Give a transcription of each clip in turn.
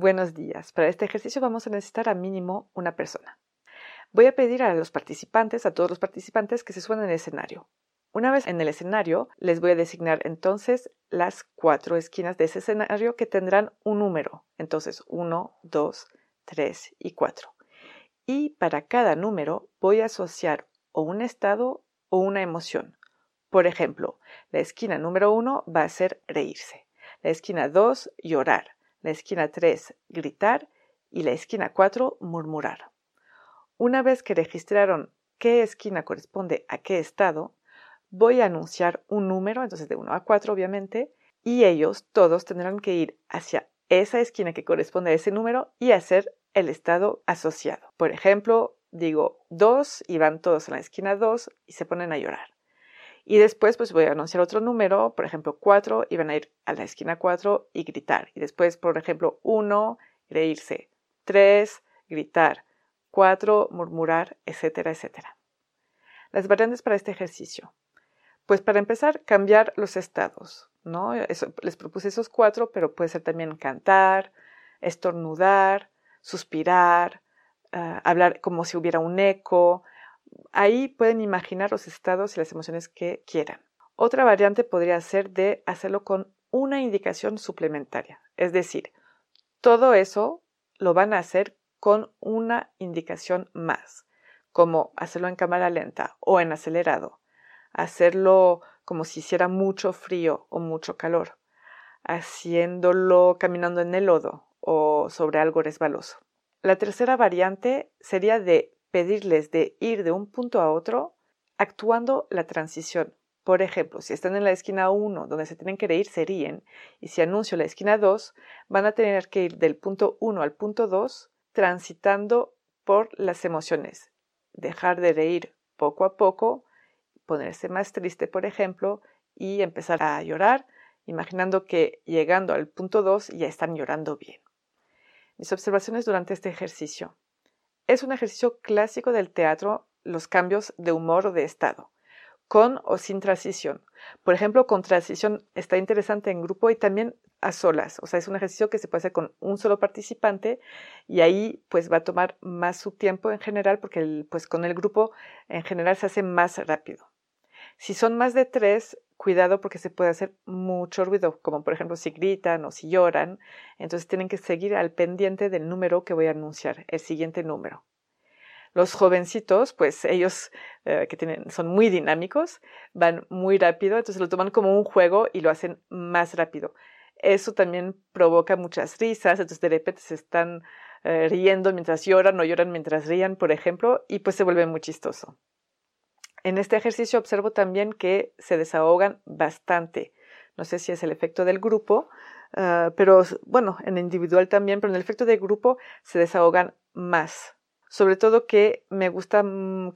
Buenos días. Para este ejercicio vamos a necesitar a mínimo una persona. Voy a pedir a los participantes, a todos los participantes, que se suban en el escenario. Una vez en el escenario, les voy a designar entonces las cuatro esquinas de ese escenario que tendrán un número. Entonces, 1, 2, 3 y 4. Y para cada número voy a asociar o un estado o una emoción. Por ejemplo, la esquina número 1 va a ser reírse, la esquina 2 llorar, la esquina 3 gritar y la esquina 4 murmurar. Una vez que registraron qué esquina corresponde a qué estado, voy a anunciar un número, entonces de 1 a 4 obviamente, y ellos todos tendrán que ir hacia esa esquina que corresponde a ese número y hacer el estado asociado. Por ejemplo, digo 2 y van todos a la esquina 2 y se ponen a llorar. Y después pues voy a anunciar otro número, por ejemplo 4 y van a ir a la esquina 4 y gritar. Y después, por ejemplo, 1, reírse, 3, gritar, 4, murmurar, etcétera, etcétera. Las variantes para este ejercicio. Pues para empezar, cambiar los estados, ¿no? les propuse esos cuatro, pero puede ser también cantar, estornudar, suspirar, ah, hablar como si hubiera un eco. Ahí pueden imaginar los estados y las emociones que quieran. Otra variante podría ser de hacerlo con una indicación suplementaria, es decir, todo eso lo van a hacer con una indicación más, como hacerlo en cámara lenta o en acelerado, hacerlo como si hiciera mucho frío o mucho calor, haciéndolo caminando en el lodo o sobre algo resbaloso. La tercera variante sería de pedirles de ir de un punto a otro actuando la transición. Por ejemplo, si están en la esquina 1 donde se tienen que ir, se ríen, y si anuncio la esquina 2, van a tener que ir del punto 1 al punto 2 transitando por las emociones. Dejar de reír poco a poco, ponerse más triste, por ejemplo, y empezar a llorar, imaginando que llegando al punto 2 ya están llorando bien. Mis observaciones durante este ejercicio. Es un ejercicio clásico del teatro los cambios de humor o de estado, con o sin transición. Por ejemplo, con transición está interesante en grupo y también a solas. O sea, es un ejercicio que se puede hacer con un solo participante y ahí pues va a tomar más su tiempo en general porque pues con el grupo en general se hace más rápido. Si son más de tres, cuidado porque se puede hacer mucho ruido, como por ejemplo si gritan o si lloran, entonces tienen que seguir al pendiente del número que voy a anunciar, el siguiente número. Los jovencitos, pues ellos eh, que tienen, son muy dinámicos, van muy rápido, entonces lo toman como un juego y lo hacen más rápido. Eso también provoca muchas risas, entonces de repente se están eh, riendo mientras lloran o lloran mientras rían, por ejemplo, y pues se vuelve muy chistoso. En este ejercicio observo también que se desahogan bastante. No sé si es el efecto del grupo, ah, pero bueno, en individual también, pero en el efecto del grupo se desahogan más. Sobre todo que me gusta mm,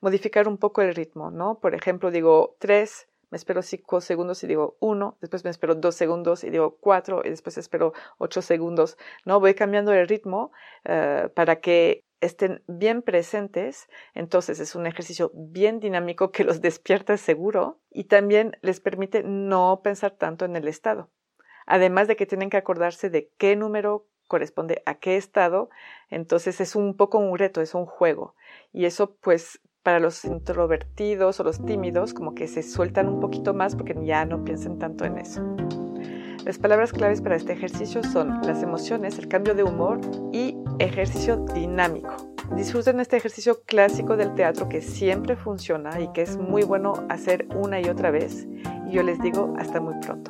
modificar un poco el ritmo, ¿no? Por ejemplo, digo tres, me espero cinco segundos y digo uno, después me espero dos segundos y digo cuatro, y después espero ocho segundos, ¿no? Voy cambiando el ritmo ah, para que estén bien presentes, entonces es un ejercicio bien dinámico que los despierta seguro y también les permite no pensar tanto en el estado. Además de que tienen que acordarse de qué número corresponde a qué estado, entonces es un poco un reto, es un juego y eso pues Para los introvertidos o los tímidos, como que se sueltan un poquito más porque ya no piensen tanto en eso. Las palabras claves para este ejercicio son las emociones, el cambio de humor y ejercicio dinámico. Disfruten este ejercicio clásico del teatro que siempre funciona y que es muy bueno hacer una y otra vez. Y yo les digo hasta muy pronto.